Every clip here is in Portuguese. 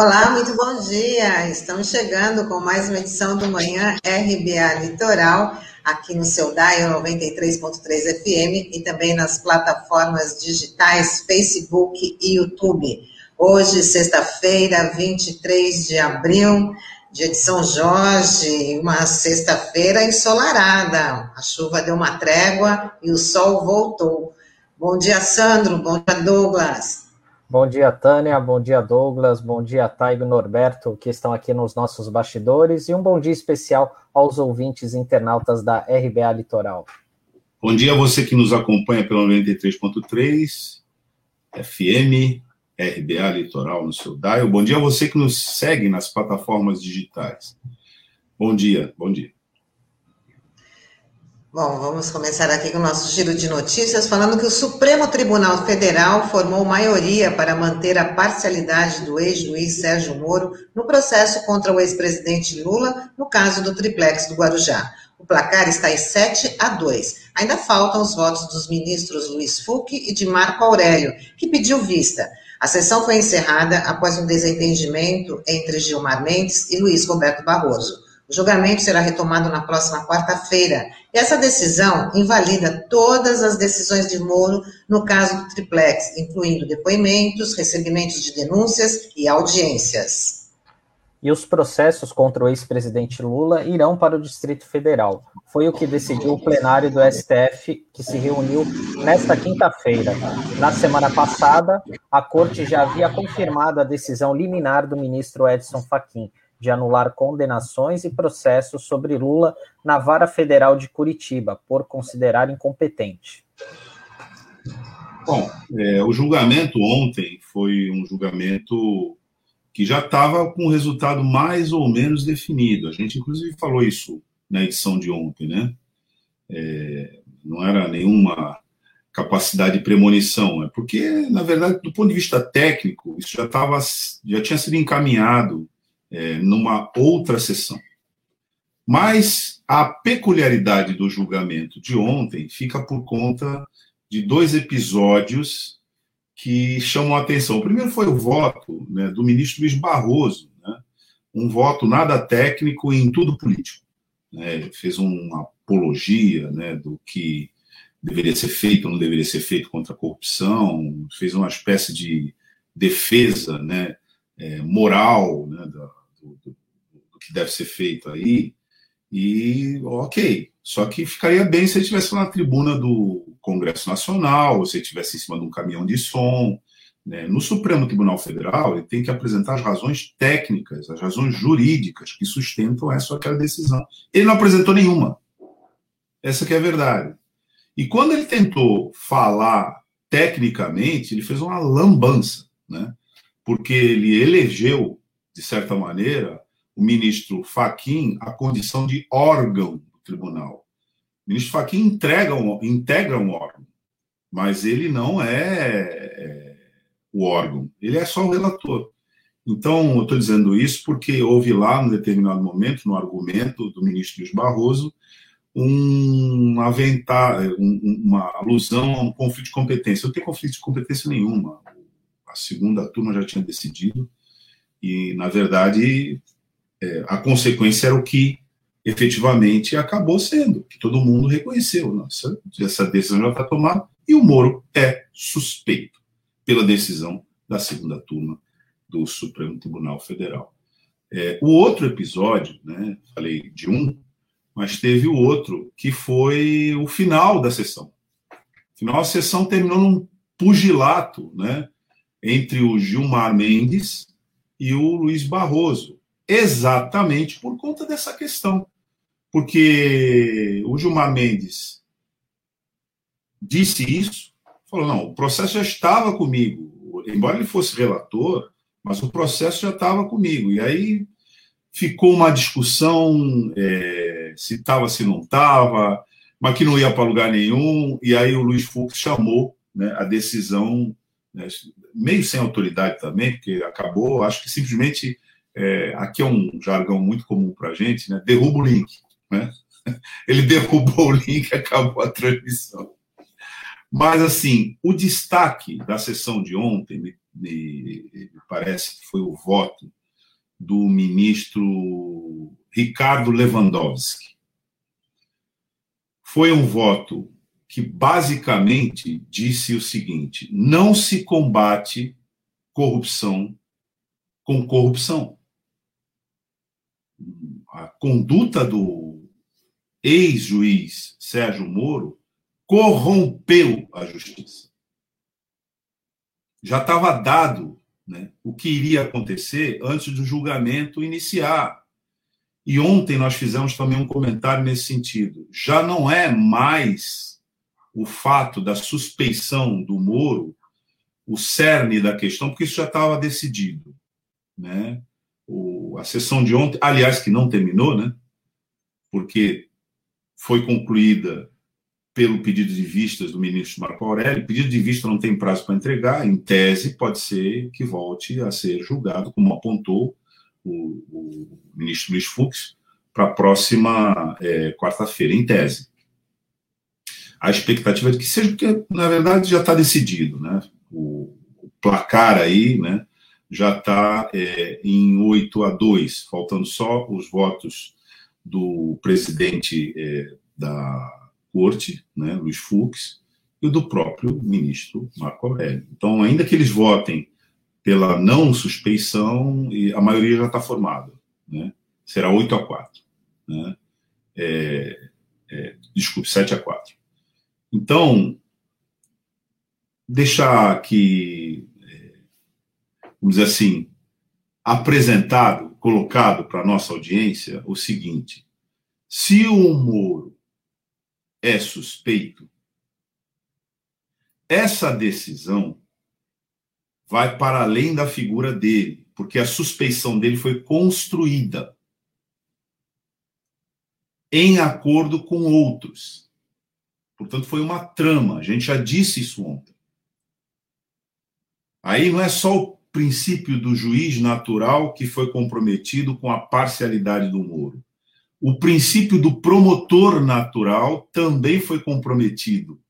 Olá, muito bom dia. Estamos chegando com mais uma edição do Manhã RBA Litoral, aqui no seu DAIO 93.3 FM e também nas plataformas digitais Facebook e YouTube. Hoje, sexta-feira, 23 de abril, dia de São Jorge, uma sexta-feira ensolarada. A chuva deu uma trégua e o sol voltou. Bom dia, Sandro. Bom dia, Douglas. Bom dia, Tânia. Bom dia, Douglas. Bom dia, Taigo e Norberto, que estão aqui nos nossos bastidores. E um bom dia especial aos ouvintes internautas da RBA Litoral. Bom dia a você que nos acompanha pelo 93.3 FM, RBA Litoral no seu dial. Bom dia a você que nos segue nas plataformas digitais. Bom dia, bom dia. Bom, vamos começar aqui com o nosso giro de notícias, falando que o Supremo Tribunal Federal formou maioria para manter a parcialidade do ex-juiz Sérgio Moro no processo contra o ex-presidente Lula, no caso do triplex do Guarujá. O placar está em 7 a 2. Ainda faltam os votos dos ministros Luiz Fux e de Marco Aurélio, que pediu vista. A sessão foi encerrada após um desentendimento entre Gilmar Mendes e Luiz Roberto Barroso. O julgamento será retomado na próxima quarta-feira. Essa decisão invalida todas as decisões de Moro no caso do triplex, incluindo depoimentos, recebimentos de denúncias e audiências. E os processos contra o ex-presidente Lula irão para o Distrito Federal. Foi o que decidiu o plenário do STF, que se reuniu nesta quinta-feira. Na semana passada, a corte já havia confirmado a decisão liminar do ministro Edson Fachin de anular condenações e processos sobre Lula na Vara Federal de Curitiba, por considerar incompetente. Bom, é, o julgamento ontem foi um julgamento que já estava com o resultado mais ou menos definido. A gente, inclusive, falou isso na edição de ontem, né? É, não era nenhuma capacidade de premonição, é porque, na verdade, do ponto de vista técnico, isso já, tava, já tinha sido encaminhado é, numa outra sessão. Mas a peculiaridade do julgamento de ontem fica por conta de dois episódios que chamam a atenção. O primeiro foi o voto né, do ministro Luiz Barroso, né, um voto nada técnico em tudo político. Né, fez uma apologia né, do que deveria ser feito ou não deveria ser feito contra a corrupção, fez uma espécie de defesa né, é, moral né, da, que deve ser feito aí. E ok, só que ficaria bem se ele estivesse na tribuna do Congresso Nacional, ou se ele estivesse em cima de um caminhão de som. Né? No Supremo Tribunal Federal, ele tem que apresentar as razões técnicas, as razões jurídicas que sustentam essa ou aquela decisão. Ele não apresentou nenhuma. Essa que é a verdade. E quando ele tentou falar tecnicamente, ele fez uma lambança, né? porque ele elegeu de certa maneira, o ministro Faquim a condição de órgão do tribunal. O ministro Faquim entrega um, integra um órgão, mas ele não é, é o órgão, ele é só o relator. Então, eu estou dizendo isso porque houve lá, num determinado momento, no argumento do ministro Luiz Barroso, um aventar, um, uma alusão a um conflito de competência. Não tem conflito de competência nenhuma. A segunda turma já tinha decidido e, na verdade, é, a consequência era o que efetivamente acabou sendo, que todo mundo reconheceu. Nossa, essa decisão já está tomada e o Moro é suspeito pela decisão da segunda turma do Supremo Tribunal Federal. É, o outro episódio, né, falei de um, mas teve o outro, que foi o final da sessão. Final da sessão terminou num pugilato né, entre o Gilmar Mendes e o Luiz Barroso, exatamente por conta dessa questão. Porque o Gilmar Mendes disse isso, falou: não, o processo já estava comigo, embora ele fosse relator, mas o processo já estava comigo. E aí ficou uma discussão é, se estava, se não estava, mas que não ia para lugar nenhum. E aí o Luiz Fux chamou né, a decisão né, meio sem autoridade também, porque acabou, acho que simplesmente, é, aqui é um jargão muito comum para a gente, né, derruba o link. Né? Ele derrubou o link e acabou a transmissão. Mas, assim, o destaque da sessão de ontem, e parece que foi o voto do ministro Ricardo Lewandowski. Foi um voto que basicamente disse o seguinte: não se combate corrupção com corrupção. A conduta do ex-juiz Sérgio Moro corrompeu a justiça. Já estava dado né, o que iria acontecer antes do julgamento iniciar. E ontem nós fizemos também um comentário nesse sentido. Já não é mais o fato da suspeição do Moro o cerne da questão, porque isso já estava decidido. Né? A sessão de ontem, aliás, que não terminou, né? porque foi concluída pelo pedido de vistas do ministro Marco Aurélio. O pedido de vista não tem prazo para entregar, em tese, pode ser que volte a ser julgado, como apontou o, o ministro Luiz Fux, para a próxima é, quarta-feira, em tese. A expectativa é de que seja, porque, na verdade, já está decidido. Né? O, o, placar aí né, já está é, em 8 a 2, faltando só os votos do presidente é, da corte, né, Luiz Fux, e do próprio ministro Marco Aurélio. Então, ainda que eles votem pela não suspeição, a maioria já está formada. Né? Será 8 a 4. Né? É, é, desculpe, 7 a 4. Então, deixar é, vamos dizer assim, apresentado, colocado para a nossa audiência o seguinte: se o Moro é suspeito, essa decisão vai para além da figura dele, porque a suspeição dele foi construída em acordo com outros. Portanto, foi uma trama. A gente já disse isso ontem. Aí não é só o princípio do juiz natural que foi comprometido com a parcialidade do Moro o princípio do promotor natural também foi comprometido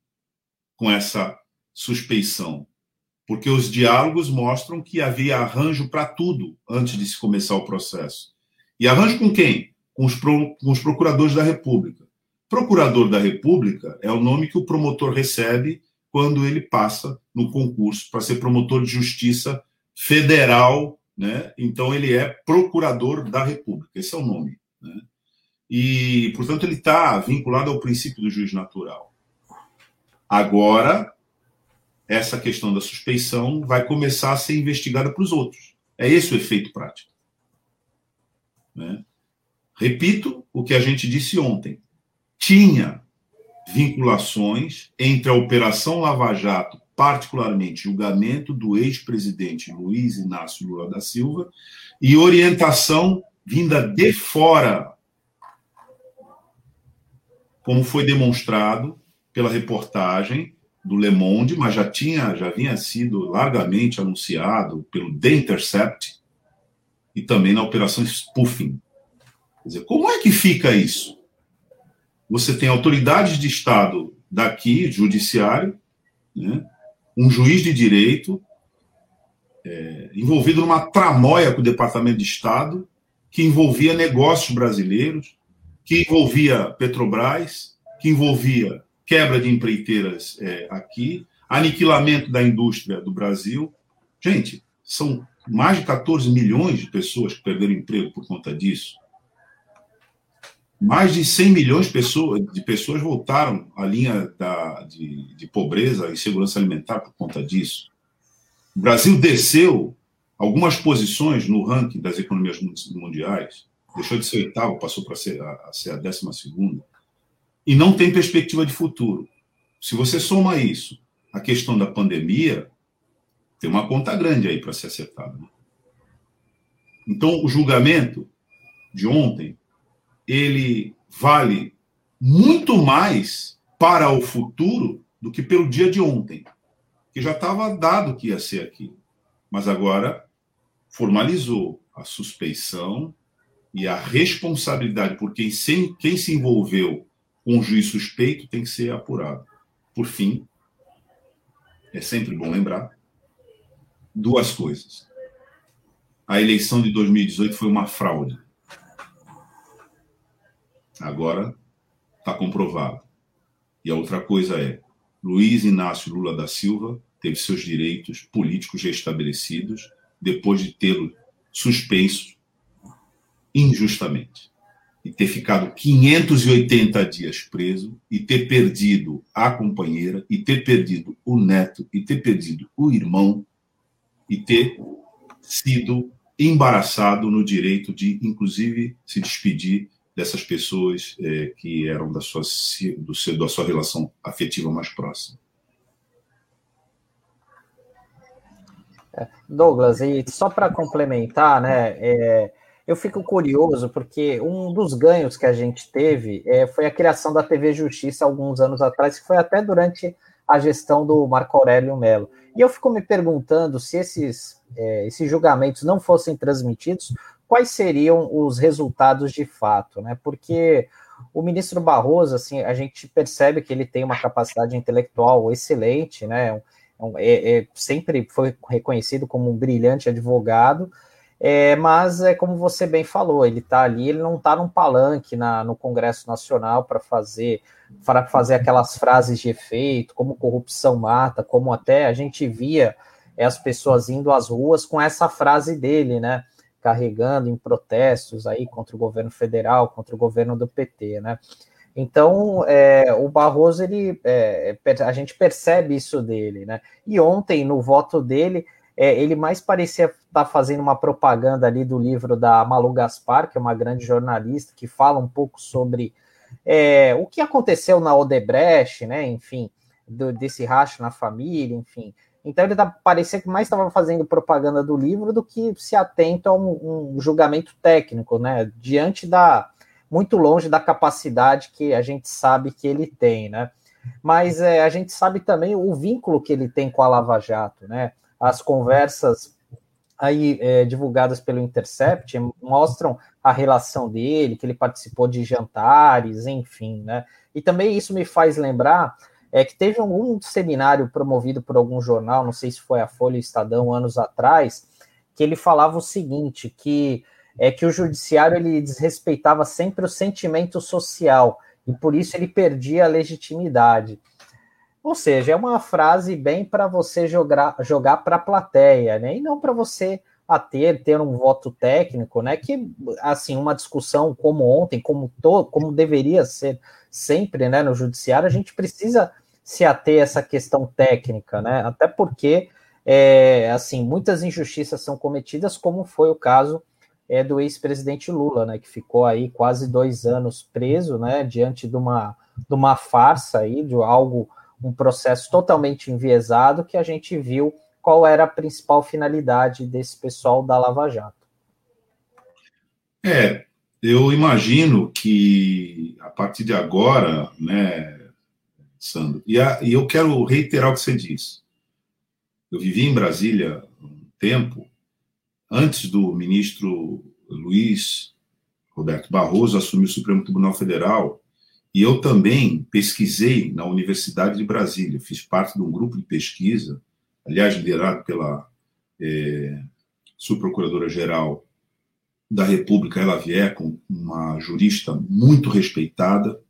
com essa suspeição, porque os diálogos mostram que havia arranjo para tudo antes de se começar o processo. E arranjo com quem? Com os, pro, com os procuradores da República. Procurador da República é o nome que o promotor recebe quando ele passa no concurso para ser promotor de justiça federal, né? Então ele é procurador da República. Esse é o nome. Né? E, portanto, ele está vinculado ao princípio do juiz natural. Agora, essa questão da suspeição vai começar a ser investigada para os outros. É esse o efeito prático. Né? Repito o que a gente disse ontem. Tinha vinculações entre a Operação Lava Jato, particularmente julgamento do ex-presidente Luiz Inácio Lula da Silva, e orientação vinda de fora como foi demonstrado pela reportagem do Le Monde, mas já tinha, já vinha sido largamente anunciado pelo The Intercept e também na operação spoofing. Quer dizer, como é que fica isso? Você tem autoridades de Estado daqui, judiciário, né, um juiz de direito é, envolvido numa tramóia com o Departamento de Estado que envolvia negócios brasileiros, que envolvia Petrobras, que envolvia quebra de empreiteiras é, aqui, aniquilamento da indústria do Brasil. Gente, são mais de 14 milhões de pessoas que perderam emprego por conta disso. Mais de 100 milhões de pessoas, de pessoas voltaram à linha da, de, de pobreza e segurança alimentar por conta disso. O Brasil desceu algumas posições no ranking das economias mundiais deixou de ser oitavo, passou para ser a, a ser a décima segunda, e não tem perspectiva de futuro. Se você soma isso, a questão da pandemia, tem uma conta grande aí para ser acertada. Né? Então, o julgamento de ontem, ele vale muito mais para o futuro do que pelo dia de ontem, que já estava dado que ia ser aqui. Mas agora formalizou a suspeição e a responsabilidade por quem quem se envolveu com o juiz suspeito tem que ser apurado. Por fim, é sempre bom lembrar, duas coisas. A eleição de 2018 foi uma fraude. Agora está comprovado. E a outra coisa é: Luiz Inácio Lula da Silva teve seus direitos políticos restabelecidos depois de tê-lo suspenso injustamente e ter ficado 580 dias preso e ter perdido a companheira e ter perdido o neto e ter perdido o irmão e ter sido embaraçado no direito de, inclusive, se despedir dessas pessoas é, que eram da sua, do seu, da sua relação afetiva mais próxima. É, Douglas, e só para complementar, né, é, eu fico curioso porque um dos ganhos que a gente teve é, foi a criação da TV Justiça alguns anos atrás, que foi até durante a gestão do Marco Aurélio Mello. E eu fico me perguntando se esses, é, esses julgamentos não fossem transmitidos, quais seriam os resultados de fato, né? Porque o ministro Barroso, assim, a gente percebe que ele tem uma capacidade intelectual excelente, né? É, é, sempre foi reconhecido como um brilhante advogado, é, mas é como você bem falou, ele está ali, ele não está num palanque na, no Congresso Nacional para fazer para fazer aquelas frases de efeito, como corrupção mata, como até a gente via é, as pessoas indo às ruas com essa frase dele, né? Carregando em protestos aí contra o governo federal, contra o governo do PT, né? Então, é, o Barroso, ele, é, a gente percebe isso dele, né? E ontem, no voto dele, é, ele mais parecia estar tá fazendo uma propaganda ali do livro da Malu Gaspar, que é uma grande jornalista, que fala um pouco sobre é, o que aconteceu na Odebrecht, né? Enfim, do, desse racho na família, enfim. Então ele tá, parecia que mais estava fazendo propaganda do livro do que se atento a um, um, julgamento técnico, né? Diante da muito longe da capacidade que a gente sabe que ele tem, né? Mas é, a gente sabe também o vínculo que ele tem com a Lava Jato, né? as conversas aí é, divulgadas pelo Intercept mostram a relação dele, que ele participou de jantares, enfim, né? E também isso me faz lembrar é que teve algum seminário promovido por algum jornal, não sei se foi a Folha Estadão anos atrás, que ele falava o seguinte, que é que o judiciário ele desrespeitava sempre o sentimento social e por isso ele perdia a legitimidade. Ou seja, é uma frase bem para você jogar, jogar para a plateia, né? E não para você a ter, ter um voto técnico, né? Que, assim, uma discussão como ontem, como, to, como deveria ser sempre, né, no judiciário, a gente precisa se ater a essa questão técnica, né? Até porque, é, assim, muitas injustiças são cometidas, como foi o caso é, do ex-presidente Lula, né? Que ficou aí quase dois anos preso, né? Diante de uma, de uma farsa aí, de algo um processo totalmente enviesado que a gente viu qual era a principal finalidade desse pessoal da Lava Jato. É, eu imagino que a partir de agora, né, Sandro, e, a, e eu quero reiterar o que você disse. Eu vivi em Brasília um tempo, antes do ministro Luiz Roberto Barroso assumir o Supremo Tribunal Federal, e eu também pesquisei na Universidade de Brasília, fiz parte de um grupo de pesquisa, aliás, liderado pela é, subprocuradora-geral da República, Ela Vieco, uma jurista muito respeitada,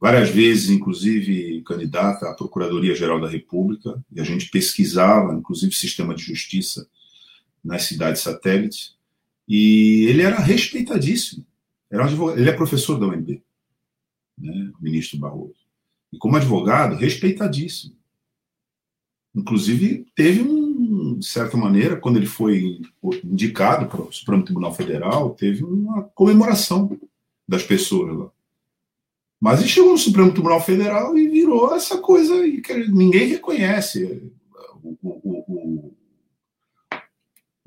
várias vezes, inclusive, candidata à Procuradoria-Geral da República, e a gente pesquisava, inclusive, sistema de justiça nas cidades satélites, e ele era respeitadíssimo. Era um ele é professor da UNB né, o ministro Barroso. E como advogado, respeitadíssimo. Inclusive, teve um, de certa maneira, quando ele foi indicado para o Supremo Tribunal Federal, teve uma comemoração das pessoas lá. Mas ele chegou no Supremo Tribunal Federal e virou essa coisa que ninguém reconhece. O, o, o,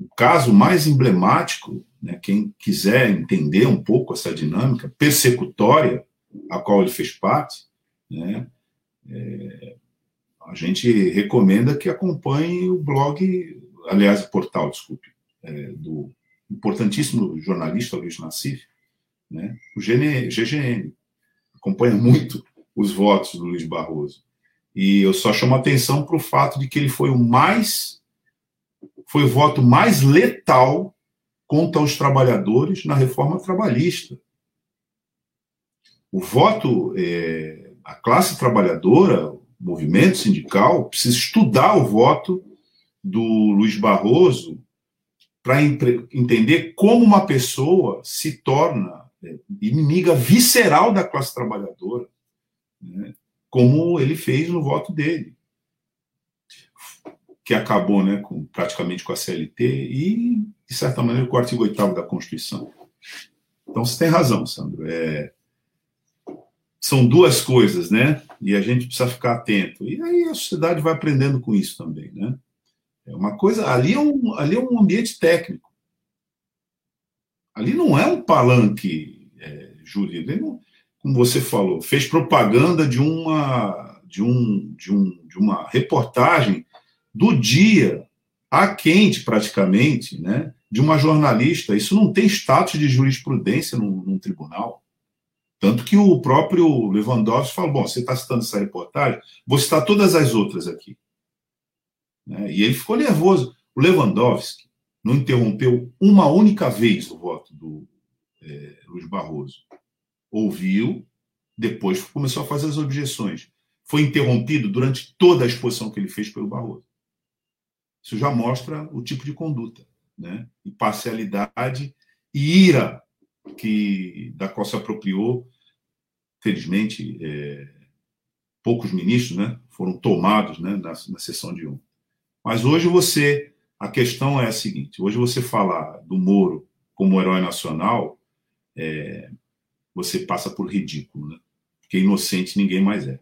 o caso mais emblemático, né, quem quiser entender um pouco essa dinâmica persecutória, a qual ele fez parte, né, é, a gente recomenda que acompanhe o blog, aliás, o portal, desculpe, é, do importantíssimo jornalista Luiz Nassif, né, o GN, GGN. Acompanha muito os votos do Luiz Barroso. E eu só chamo atenção para o fato de que ele foi o mais foi o voto mais letal contra os trabalhadores na reforma trabalhista. O voto, é, a classe trabalhadora, movimento sindical, precisa estudar o voto do Luiz Barroso para entender como uma pessoa se torna é, inimiga visceral da classe trabalhadora, né, como ele fez no voto dele, que acabou né, com, praticamente com a CLT e, de certa maneira, com o artigo 8 da Constituição. Então, você tem razão, Sandro. É, são duas coisas, né? E a gente precisa ficar atento. E aí a sociedade vai aprendendo com isso também, né? É uma coisa, ali é um, ali é um ambiente técnico. Ali não é um palanque é, jurídico. Como você falou, fez propaganda de uma, de, um, de, um, de uma reportagem do dia a quente, praticamente, né, de uma jornalista. Isso não tem status de jurisprudência num, num tribunal. Tanto que o próprio Lewandowski falou: bom, você está citando essa reportagem, vou citar todas as outras aqui. Né? E ele ficou nervoso. O Lewandowski não interrompeu uma única vez o voto do é, Luiz Barroso. Ouviu, depois começou a fazer as objeções. Foi interrompido durante toda a exposição que ele fez pelo Barroso. Isso já mostra o tipo de conduta, né? E parcialidade e ira que da qual se apropriou, felizmente, é, poucos ministros, né? Foram tomados, né? Na, na sessão de um. Mas hoje você, a questão é a seguinte: hoje você falar do Moro como herói nacional, é, você passa por ridículo, né? Porque inocente ninguém mais é.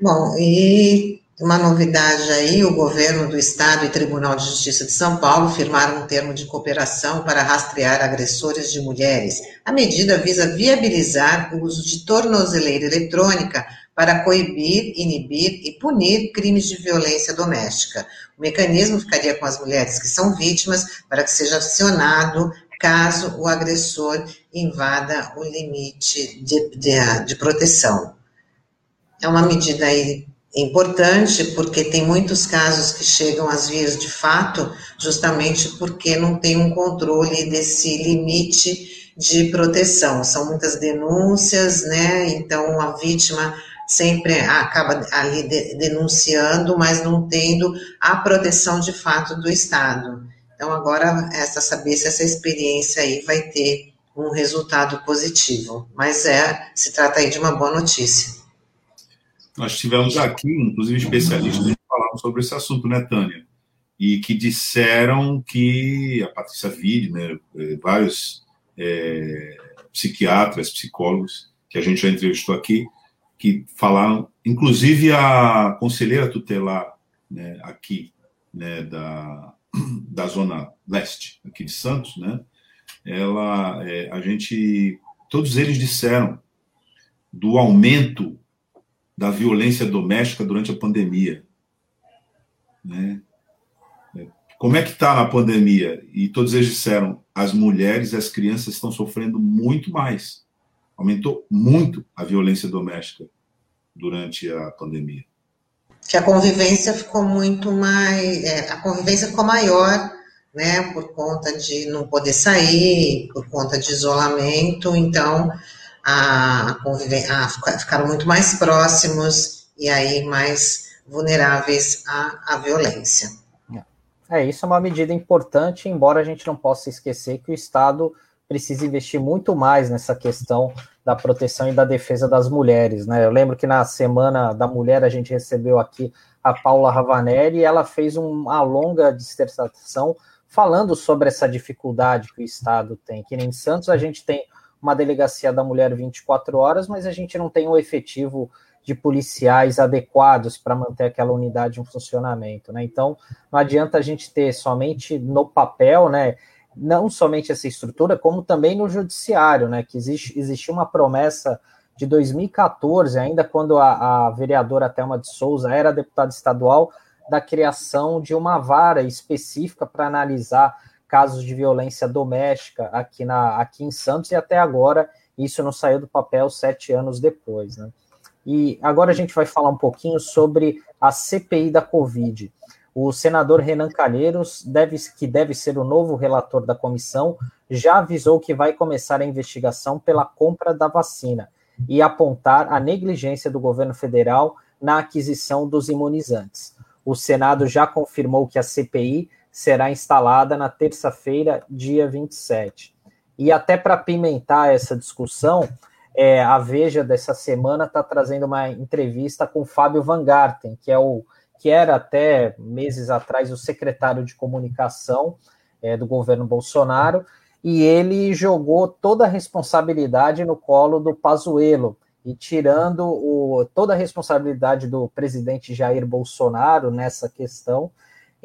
Bom, e uma novidade aí, o governo do Estado e Tribunal de Justiça de São Paulo firmaram um termo de cooperação para rastrear agressores de mulheres. A medida visa viabilizar o uso de tornozeleira eletrônica para coibir, inibir e punir crimes de violência doméstica. O mecanismo ficaria com as mulheres que são vítimas para que seja acionado caso o agressor invada o limite de, de, de proteção. É uma medida aí importante porque tem muitos casos que chegam às vias de fato justamente porque não tem um controle desse limite de proteção. São muitas denúncias, né? Então a vítima sempre acaba ali denunciando, mas não tendo a proteção de fato do Estado. Então, agora, essa saber se essa experiência aí vai ter um resultado positivo. Mas é, se trata aí de uma boa notícia. Nós tivemos aqui, inclusive, especialistas que falaram sobre esse assunto, né, Tânia? E que disseram que a Patrícia né, eh, vários é, psiquiatras, psicólogos que a gente já entrevistou aqui, que falaram, inclusive a conselheira tutelar né, aqui né, da, da zona leste aqui de Santos, né, ela, é, a gente, todos eles disseram do aumento da violência doméstica durante a pandemia, né? Como é que está na pandemia? E todos eles disseram, as mulheres e as crianças estão sofrendo muito mais aumentou muito a violência doméstica durante a pandemia. Que a convivência ficou muito mais, é, a convivência ficou maior, né, por conta de não poder sair, por conta de isolamento, então a, a ficaram muito mais próximos e aí mais vulneráveis à, à violência. É, isso é uma medida importante, embora a gente não possa esquecer que o Estado precisa investir muito mais nessa questão da proteção e da defesa das mulheres, né? Eu lembro que na semana da mulher a gente recebeu aqui a Paula Ravanelli e ela fez uma longa dissertação falando sobre essa dificuldade que o Estado tem. Que em Santos a gente tem uma delegacia da mulher 24 horas, mas a gente não tem um efetivo de policiais adequados para manter aquela unidade em funcionamento, né? Então, não adianta a gente ter somente no papel, né, não somente essa estrutura, como também no judiciário, né? Que existe, existe uma promessa de 2014, ainda quando a, a vereadora Thelma de Souza era deputada estadual, da criação de uma vara específica para analisar casos de violência doméstica aqui, na, aqui em Santos, e até agora isso não saiu do papel sete anos depois, né? E agora a gente vai falar um pouquinho sobre a CPI da Covid. O senador Renan Calheiros, deve, que deve ser o novo relator da comissão, já avisou que vai começar a investigação pela compra da vacina e apontar a negligência do governo federal na aquisição dos imunizantes. O Senado já confirmou que a CPI será instalada na terça-feira, dia 27. E até para pimentar essa discussão, é, a Veja dessa semana está trazendo uma entrevista com Fábio Van Garten, que é o que era até meses atrás o secretário de comunicação é, do governo Bolsonaro, e ele jogou toda a responsabilidade no colo do Pazuello, e tirando o, toda a responsabilidade do presidente Jair Bolsonaro nessa questão.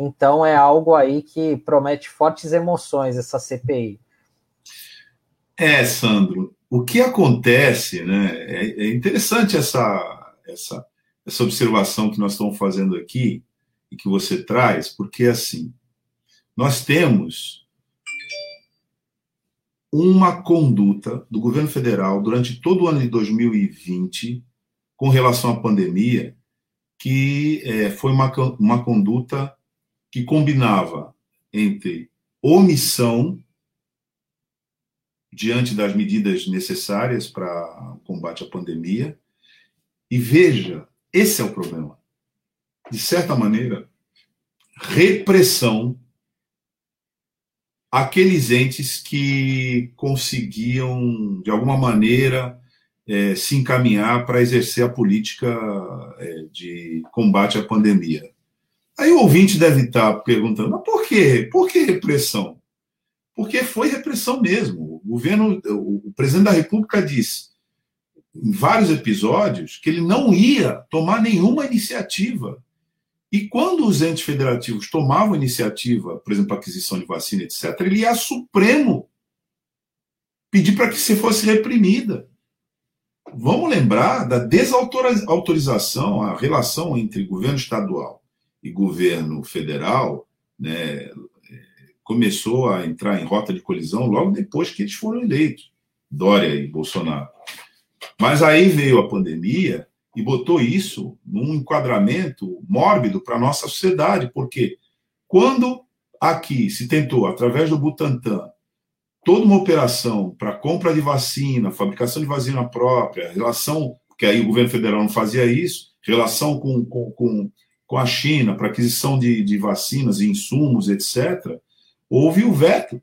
Então é algo aí que promete fortes emoções essa CPI. É, Sandro, o que acontece, né? É, é interessante essa, essa, essa observação que nós estamos fazendo aqui e que você traz, porque assim, nós temos uma conduta do governo federal durante todo o ano de 2020 com relação à pandemia que é, foi uma, uma conduta que combinava entre omissão diante das medidas necessárias para combate à pandemia. E veja, esse é o problema. De certa maneira, repressão aqueles entes que conseguiam, de alguma maneira, é, se encaminhar para exercer a política é, de combate à pandemia. Aí o ouvinte deve estar perguntando, mas por quê? Por que repressão? Porque foi repressão mesmo. O governo, o presidente da República disse em vários episódios que ele não ia tomar nenhuma iniciativa. E quando os entes federativos tomavam iniciativa, por exemplo, aquisição de vacina, etc., ele ia Supremo pedir para que se fosse reprimida. Vamos lembrar da desautorização, a relação entre governo estadual e governo federal, né, começou a entrar em rota de colisão logo depois que eles foram eleitos, Dória e Bolsonaro. Mas aí veio a pandemia e botou isso num enquadramento mórbido para a nossa sociedade, porque quando aqui se tentou, através do Butantan, toda uma operação para compra de vacina, fabricação de vacina própria, relação, porque aí o governo federal não fazia isso, relação com, com, com, a China para aquisição de, de vacinas e insumos, etc., houve o veto.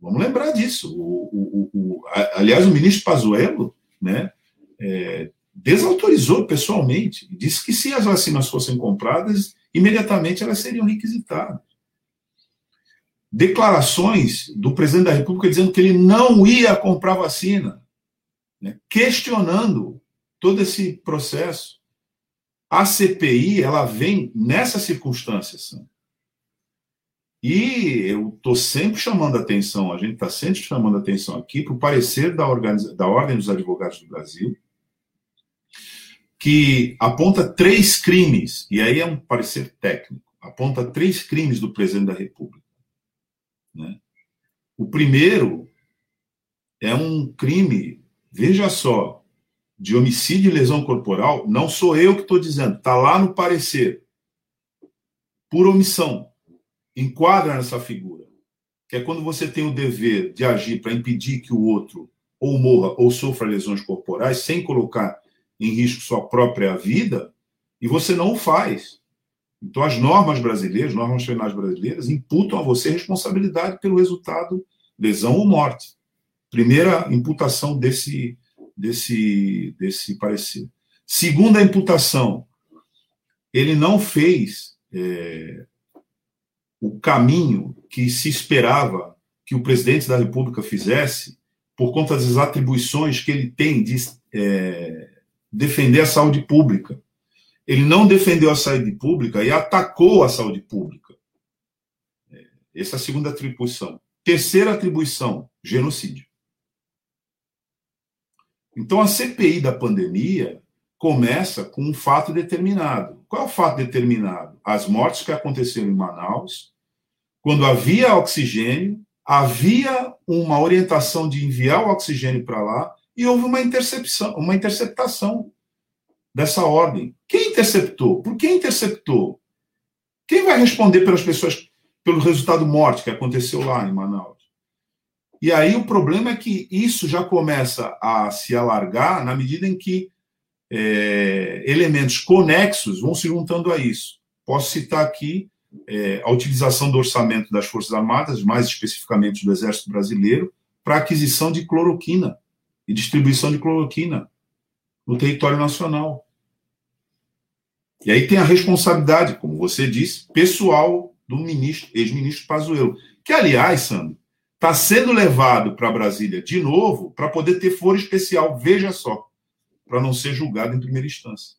Vamos lembrar disso. O, o, o, aliás, o ministro Pazuello né, é, desautorizou pessoalmente, disse que se as vacinas fossem compradas, imediatamente elas seriam requisitadas. Declarações do presidente da República dizendo que ele não ia comprar vacina, né, questionando todo esse processo. A CPI ela vem nessas circunstâncias. E eu estou sempre chamando atenção, a gente está sempre chamando atenção aqui para o parecer da, da Ordem dos Advogados do Brasil, que aponta três crimes, e aí é um parecer técnico, aponta três crimes do presidente da República. Né? O primeiro é um crime, veja só, de homicídio e lesão corporal, não sou eu que estou dizendo, está lá no parecer, por omissão enquadra nessa figura, que é quando você tem o dever de agir para impedir que o outro ou morra ou sofra lesões corporais sem colocar em risco sua própria vida, e você não o faz. Então, as normas brasileiras, normas penais brasileiras, imputam a você responsabilidade pelo resultado, lesão ou morte. Primeira imputação desse, desse, desse parecer. Segunda imputação, ele não fez é, o caminho que se esperava que o presidente da República fizesse, por conta das atribuições que ele tem de é, defender a saúde pública. Ele não defendeu a saúde pública e atacou a saúde pública. É, essa é a segunda atribuição. Terceira atribuição: genocídio. Então, a CPI da pandemia começa com um fato determinado. Qual é o fato determinado? As mortes que aconteceram em Manaus, quando havia oxigênio, havia uma orientação de enviar o oxigênio para lá, e houve uma intercepção, uma interceptação dessa ordem. Quem interceptou? Por que interceptou? Quem vai responder pelas pessoas pelo resultado morte que aconteceu lá em Manaus? E aí o problema é que isso já começa a se alargar na medida em que é, elementos conexos vão se juntando a isso. Posso citar aqui é, a utilização do orçamento das Forças Armadas, mais especificamente do Exército Brasileiro, para aquisição de cloroquina e distribuição de cloroquina no território nacional. E aí tem a responsabilidade, como você disse, pessoal do ministro, ex-ministro Pazuello, que, aliás, Sandro, está sendo levado para Brasília de novo para poder ter foro especial, veja só, para não ser julgado em primeira instância.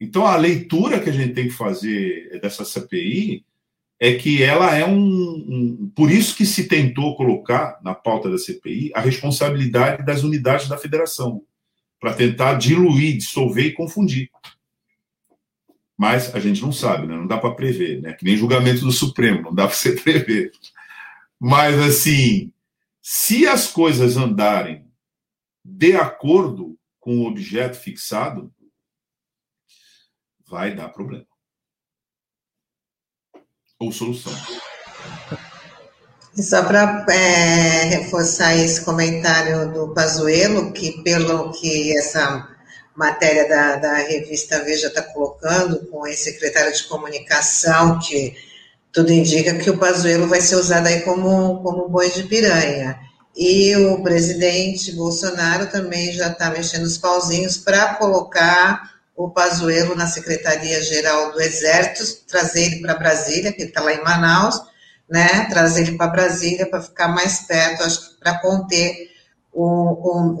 Então, a leitura que a gente tem que fazer dessa CPI é que ela é um, um, Por isso que se tentou colocar na pauta da CPI a responsabilidade das unidades da federação, para tentar diluir, dissolver e confundir. Mas a gente não sabe, né? não dá para prever, né? que nem julgamento do Supremo, não dá para você prever. Mas, assim, se as coisas andarem de acordo com o objeto fixado, vai dar problema. Ou solução. E só para é, reforçar esse comentário do Pazuello, que pelo que essa matéria da, da revista Veja está colocando, com esse secretário de comunicação, que tudo indica que o Pazuello vai ser usado aí como, como boi de piranha. E o presidente Bolsonaro também já está mexendo os pauzinhos para colocar o Pazuello na Secretaria-Geral do Exército, trazer ele para Brasília, que está lá em Manaus, né, trazer ele para Brasília para ficar mais perto, acho que para conter o,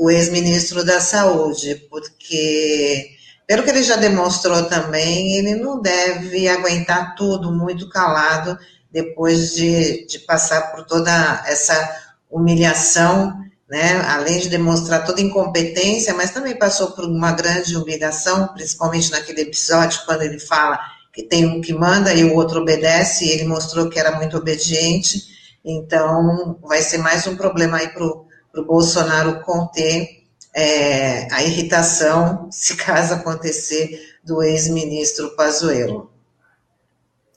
o, o ex-ministro da Saúde, porque, pelo que ele já demonstrou também, ele não deve aguentar tudo muito calado depois de, de passar por toda essa humilhação né, além de demonstrar toda incompetência, mas também passou por uma grande humilhação, principalmente naquele episódio quando ele fala que tem um que manda e o outro obedece, e ele mostrou que era muito obediente, então vai ser mais um problema aí para o Bolsonaro conter é, a irritação, se caso acontecer, do ex-ministro Pazuello.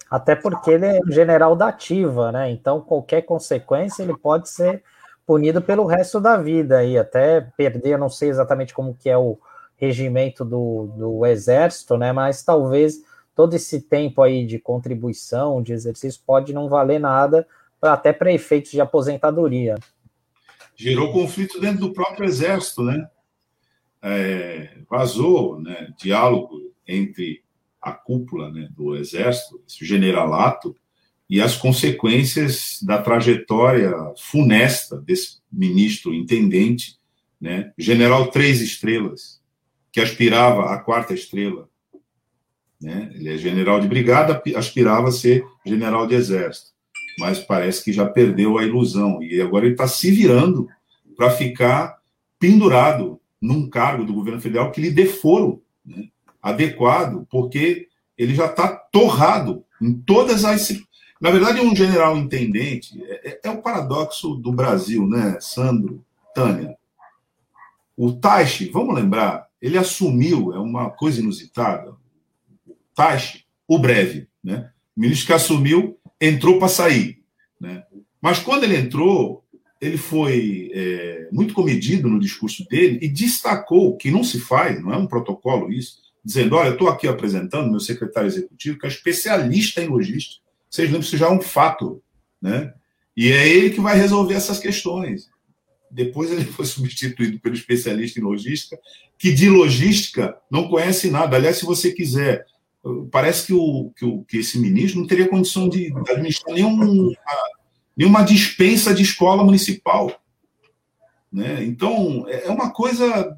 Até porque ele é general da ativa, né? Então qualquer consequência ele pode ser punido pelo resto da vida e até perder, eu não sei exatamente como que é o regimento do, do exército, né? Mas talvez todo esse tempo aí de contribuição, de exercício, pode não valer nada, até para efeitos de aposentadoria. Gerou conflito dentro do próprio exército, né? É, vazou, né? Diálogo entre a cúpula né, do exército, esse generalato, e as consequências da trajetória funesta desse ministro intendente, né, general três estrelas, que aspirava à quarta estrela. Né? Ele é general de brigada, aspirava a ser general de exército, mas parece que já perdeu a ilusão e agora ele está se virando para ficar pendurado num cargo do governo federal que lhe dê foro né, adequado, porque ele já está torrado em todas as na verdade, um general intendente é, é, é o paradoxo do Brasil, né, Sandro, Tânia? O Taishi, vamos lembrar, ele assumiu, é uma coisa inusitada. O Taishi, o breve, né? O ministro que assumiu entrou para sair, né? Mas quando ele entrou, ele foi é, muito comedido no discurso dele e destacou que não se faz, não é um protocolo isso, dizendo: olha, eu estou aqui apresentando meu secretário executivo, que é especialista em logística vocês lembram que isso já é um fato, né? E é ele que vai resolver essas questões. Depois ele foi substituído pelo especialista em logística, que de logística não conhece nada. Aliás, se você quiser, parece que, o, que, o, que esse ministro não teria condição de administrar nenhum, nenhuma dispensa de escola municipal. Né? Então, é, é uma coisa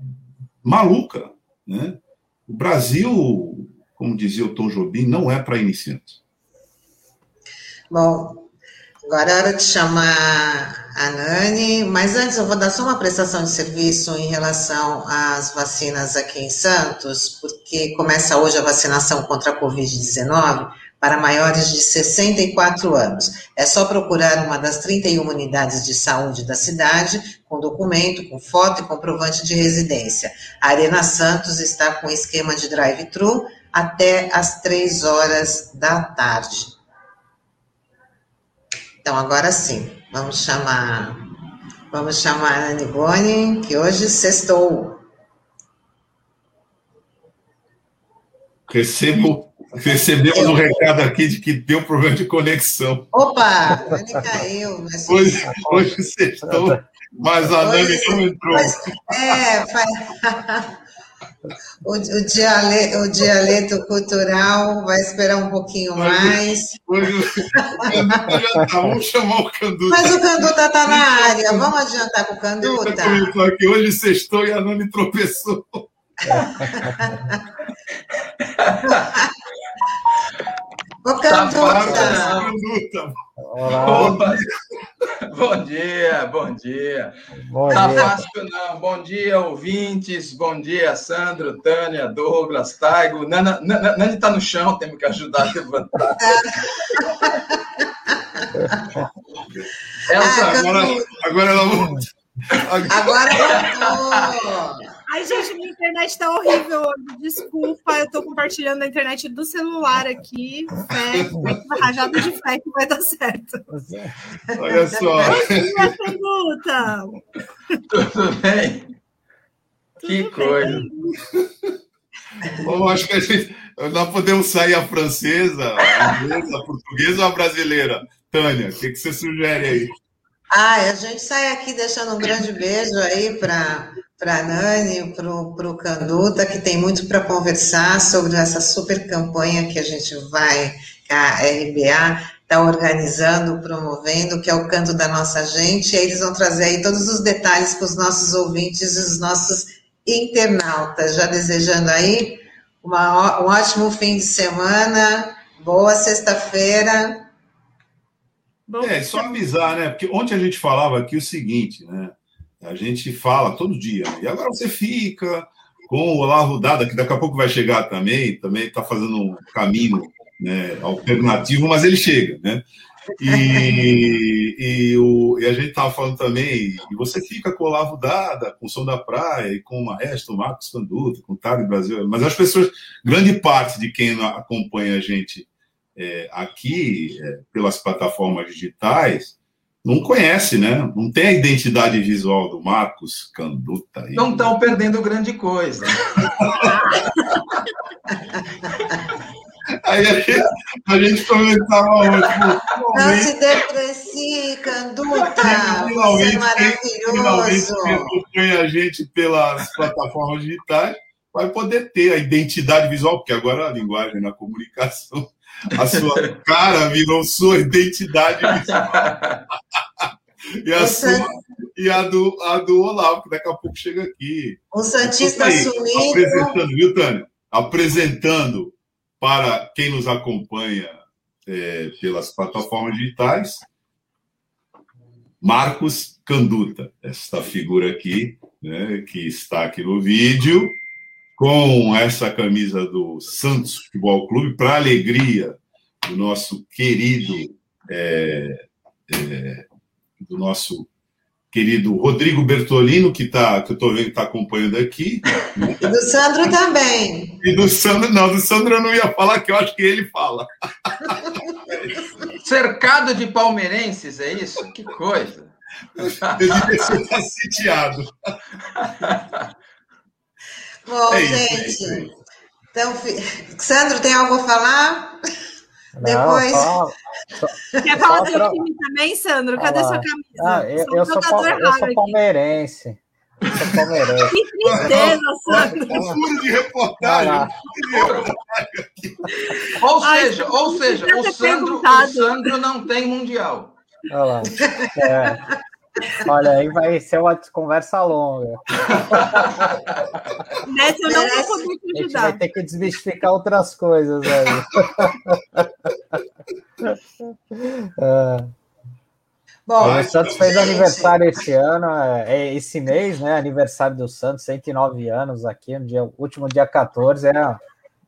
maluca. Né? O Brasil, como dizia o Tom Jobim, não é para iniciantes. Bom, agora é hora de chamar a Nani, mas antes eu vou dar só uma prestação de serviço em relação às vacinas aqui em Santos, porque começa hoje a vacinação contra a Covid-19 para maiores de 64 anos. É só procurar uma das 31 unidades de saúde da cidade com documento, com foto e comprovante de residência. A Arena Santos está com esquema de drive-thru até às três horas da tarde. Então, agora sim, vamos chamar, vamos chamar a Anne Boni, que hoje sextou. Recebo, recebemos um recado aqui de que deu problema de conexão. Opa, Anne caiu. Mas hoje, hoje sextou, mas a Nani não entrou. Mas, é, faz... O, o, dialeto, o dialeto cultural vai esperar um pouquinho mais. Hoje, vamos chamar o Canduta. Mas o Canduta está na área, vamos adiantar com o Canduta. Aqui, hoje sextou e a Nani tropeçou. O Canduta. Tá. Olá. Bom dia, bom dia. Bom tá dia. fácil não. Bom dia, ouvintes. Bom dia, Sandro, Tânia, Douglas, Taigo. Nana, Nani está no chão, temos que ajudar a levantar. Elsa, ah, agora, agora ela. Agora voltou. Ai, gente, minha internet está horrível Desculpa, eu estou compartilhando a internet do celular aqui. Fé, rajada de fé que vai dar certo. Olha só. pergunta. Tudo bem? Tudo que bem. coisa. Bom, acho que a gente, nós podemos sair a francesa, a inglesa, a portuguesa ou a brasileira? Tânia, o que, que você sugere aí? Ah, a gente sai aqui deixando um grande beijo aí para para a Nani, para o Canduta, que tem muito para conversar sobre essa super campanha que a gente vai, que a RBA está organizando, promovendo, que é o canto da nossa gente, e eles vão trazer aí todos os detalhes para os nossos ouvintes e os nossos internautas. Já desejando aí uma, um ótimo fim de semana, boa sexta-feira. É, só avisar, né? Porque ontem a gente falava aqui o seguinte, né? A gente fala todo dia. E agora você fica com o Olavo Dada, que daqui a pouco vai chegar também, também está fazendo um caminho né, alternativo, mas ele chega, né? E, e, o, e a gente estava falando também, e você fica com o Olavo Dada, com o Som da Praia, e com o Maestro, Marcos Canduto, com o Tari Brasil, mas as pessoas, grande parte de quem acompanha a gente é, aqui, é, pelas plataformas digitais, não conhece, né? Não tem a identidade visual do Marcos Canduta. Aí. Não estão perdendo grande coisa. aí a gente, a gente começava tipo, Não se deprecie, Canduta. Finalmente, é maravilhoso. quem acompanha a gente pelas plataformas digitais vai poder ter a identidade visual, porque agora a linguagem na comunicação a sua cara virou sua identidade e a, sua, e a, do, a do Olavo, que daqui a pouco chega aqui. O Santista aí. Apresentando, viu, Tânia? Apresentando para quem nos acompanha é, pelas plataformas digitais, Marcos Canduta, esta figura aqui, né, que está aqui no vídeo, com essa camisa do Santos Futebol Clube, para alegria do nosso querido, é, é, do nosso querido Rodrigo Bertolino, que, tá, que eu estou vendo que está acompanhando aqui. E do Sandro também. E do Sandro, não, do Sandro eu não ia falar, que eu acho que ele fala. Cercado de palmeirenses, é isso? Que coisa. Ele ser sitiado. Bom, é gente. Isso, é isso. Então, Sandro, tem algo a falar? Não, Depois. Só, só, Quer falar do pra... time também, Sandro? Cadê ah, sua camisa? Ah, eu, eu, sou, eu sou palmeirense. Eu sou palmeirense. Que tristeza, Sandro. Furo de reportagem. Ou seja, Ai, ou seja, o Sandro, o Sandro não tem mundial. Olha lá. É. Olha, aí vai ser uma conversa longa. Nessa eu não vou poder te ajudar. A gente vai ter que desmistificar outras coisas aí. é. Bom, o Santos fez aniversário esse ano, é, é esse mês, né? Aniversário do Santos, 109 anos aqui, no dia, último dia 14. É,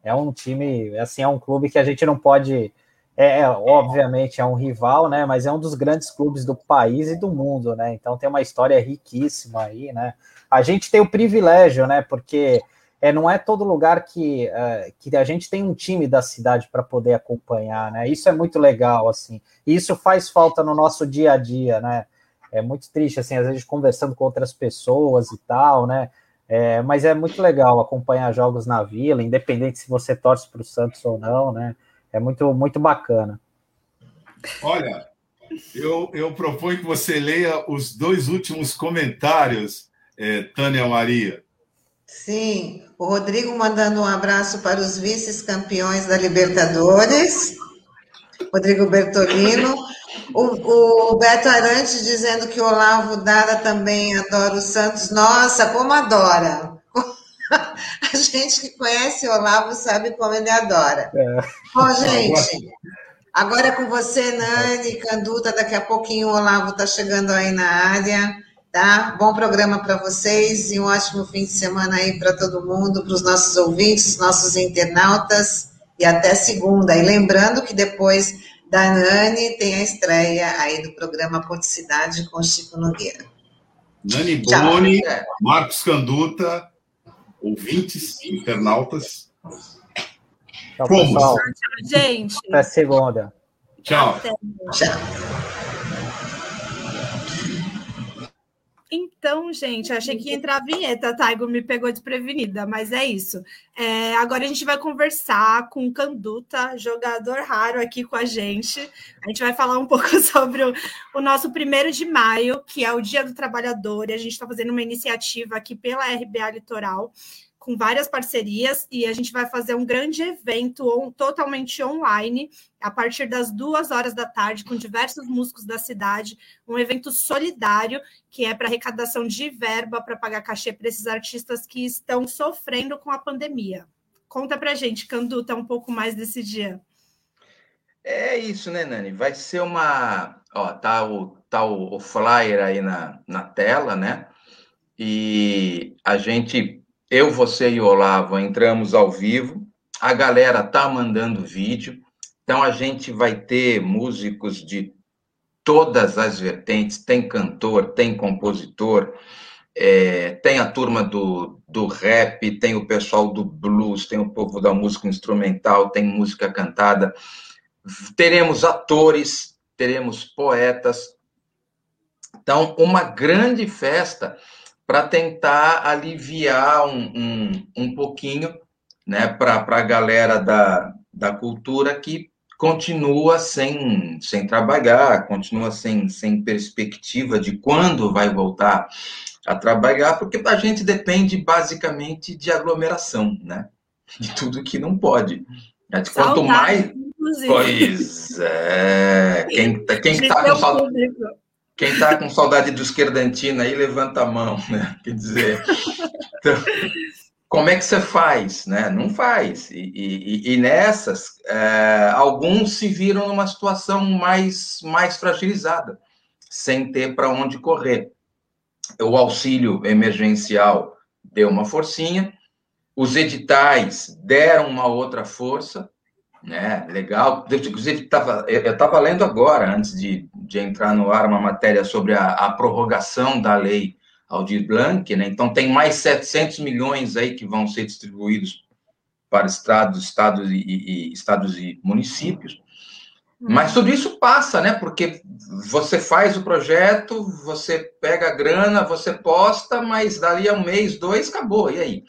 é um time, assim, é um clube que a gente não pode é, é, obviamente é um rival, né? Mas é um dos grandes clubes do país e do mundo, né? Então tem uma história riquíssima aí, né? A gente tem o privilégio, né? Porque é, não é todo lugar que, é, que a gente tem um time da cidade para poder acompanhar, né? Isso é muito legal, assim. E isso faz falta no nosso dia a dia, né? É muito triste, assim, às vezes conversando com outras pessoas e tal, né? É, mas é muito legal acompanhar jogos na Vila, independente se você torce para o Santos ou não, né? É muito, muito bacana. Olha, eu, eu proponho que você leia os dois últimos comentários, é, Tânia Maria. Sim, o Rodrigo mandando um abraço para os vice-campeões da Libertadores, Rodrigo Bertolino. O, o Beto Arante dizendo que o Olavo Dara também adora o Santos. Nossa, como adora! A gente que conhece o Olavo sabe como ele adora. É. Bom, gente, agora é com você, Nani, Canduta. Daqui a pouquinho o Olavo está chegando aí na área. Tá? Bom programa para vocês e um ótimo fim de semana aí para todo mundo, para os nossos ouvintes, nossos internautas e até segunda. E lembrando que depois da Nani tem a estreia aí do programa Ponticidade com Chico Nogueira. Nani Boni, Marcos Canduta, ouvintes, internautas. Tchau, Tchau, gente. Até segunda. Tchau. Tchau. Então, gente, achei que ia entrar a vinheta, Taigo me pegou desprevenida, mas é isso. É, agora a gente vai conversar com o Canduta, jogador raro aqui com a gente. A gente vai falar um pouco sobre o, o nosso primeiro de maio, que é o Dia do Trabalhador, e a gente está fazendo uma iniciativa aqui pela RBA Litoral com várias parcerias e a gente vai fazer um grande evento on, totalmente online a partir das duas horas da tarde com diversos músicos da cidade, um evento solidário que é para arrecadação de verba para pagar cachê para esses artistas que estão sofrendo com a pandemia. Conta para gente, Canduta, um pouco mais desse dia. É isso, né, Nani? Vai ser uma. Ó, tá o, tá o, o flyer aí na, na tela, né? E a gente eu, você e o Olavo entramos ao vivo. A galera tá mandando vídeo. Então a gente vai ter músicos de todas as vertentes. Tem cantor, tem compositor, é, tem a turma do, do rap, tem o pessoal do blues, tem o povo da música instrumental, tem música cantada. Teremos atores, teremos poetas. Então, uma grande festa para tentar aliviar um, um, um pouquinho né, para a galera da, da cultura que continua sem, sem trabalhar, continua sem, sem perspectiva de quando vai voltar a trabalhar, porque a gente depende basicamente de aglomeração, né? De tudo que não pode. Saudade, Quanto mais. Inclusive. Pois é. Quem, quem está com saudade. Quem está com saudade do esquerdantina aí, levanta a mão, né? Quer dizer, então, como é que você faz? Né? Não faz. E, e, e nessas, é, alguns se viram numa situação mais, mais fragilizada, sem ter para onde correr. O auxílio emergencial deu uma forcinha, os editais deram uma outra força, né? Legal. Inclusive, tava, eu estava lendo agora, antes de, de entrar no ar, uma matéria sobre a, a prorrogação da lei Aldir Blanc, né? Então, tem mais 700 milhões aí que vão ser distribuídos para estados, estados e, e estados e municípios. Hum. Mas tudo isso passa, né? Porque você faz o projeto, você pega a grana, você posta, mas dali a um mês, dois, acabou. E aí?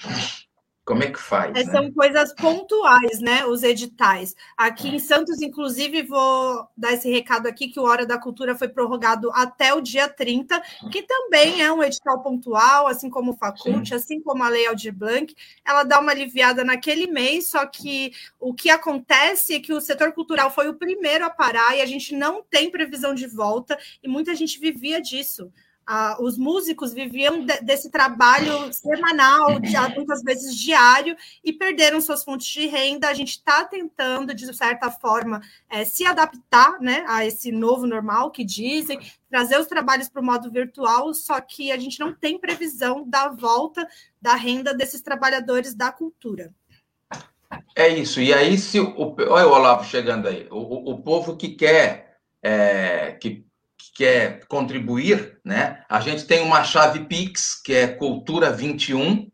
Como é que faz? É, né? São coisas pontuais, né? Os editais. Aqui em Santos, inclusive, vou dar esse recado aqui: que o Hora da Cultura foi prorrogado até o dia 30, que também é um edital pontual, assim como o Faculte, Sim. assim como a Lei Aldir Blanc. Ela dá uma aliviada naquele mês, só que o que acontece é que o setor cultural foi o primeiro a parar e a gente não tem previsão de volta, e muita gente vivia disso. Ah, os músicos viviam de, desse trabalho semanal, de, muitas vezes diário, e perderam suas fontes de renda. A gente está tentando, de certa forma, é, se adaptar né, a esse novo normal que dizem, trazer os trabalhos para o modo virtual, só que a gente não tem previsão da volta da renda desses trabalhadores da cultura. É isso. E aí, se o, olha o Olavo chegando aí, o, o povo que quer é, que, quer contribuir, né? A gente tem uma chave Pix que é Cultura 21.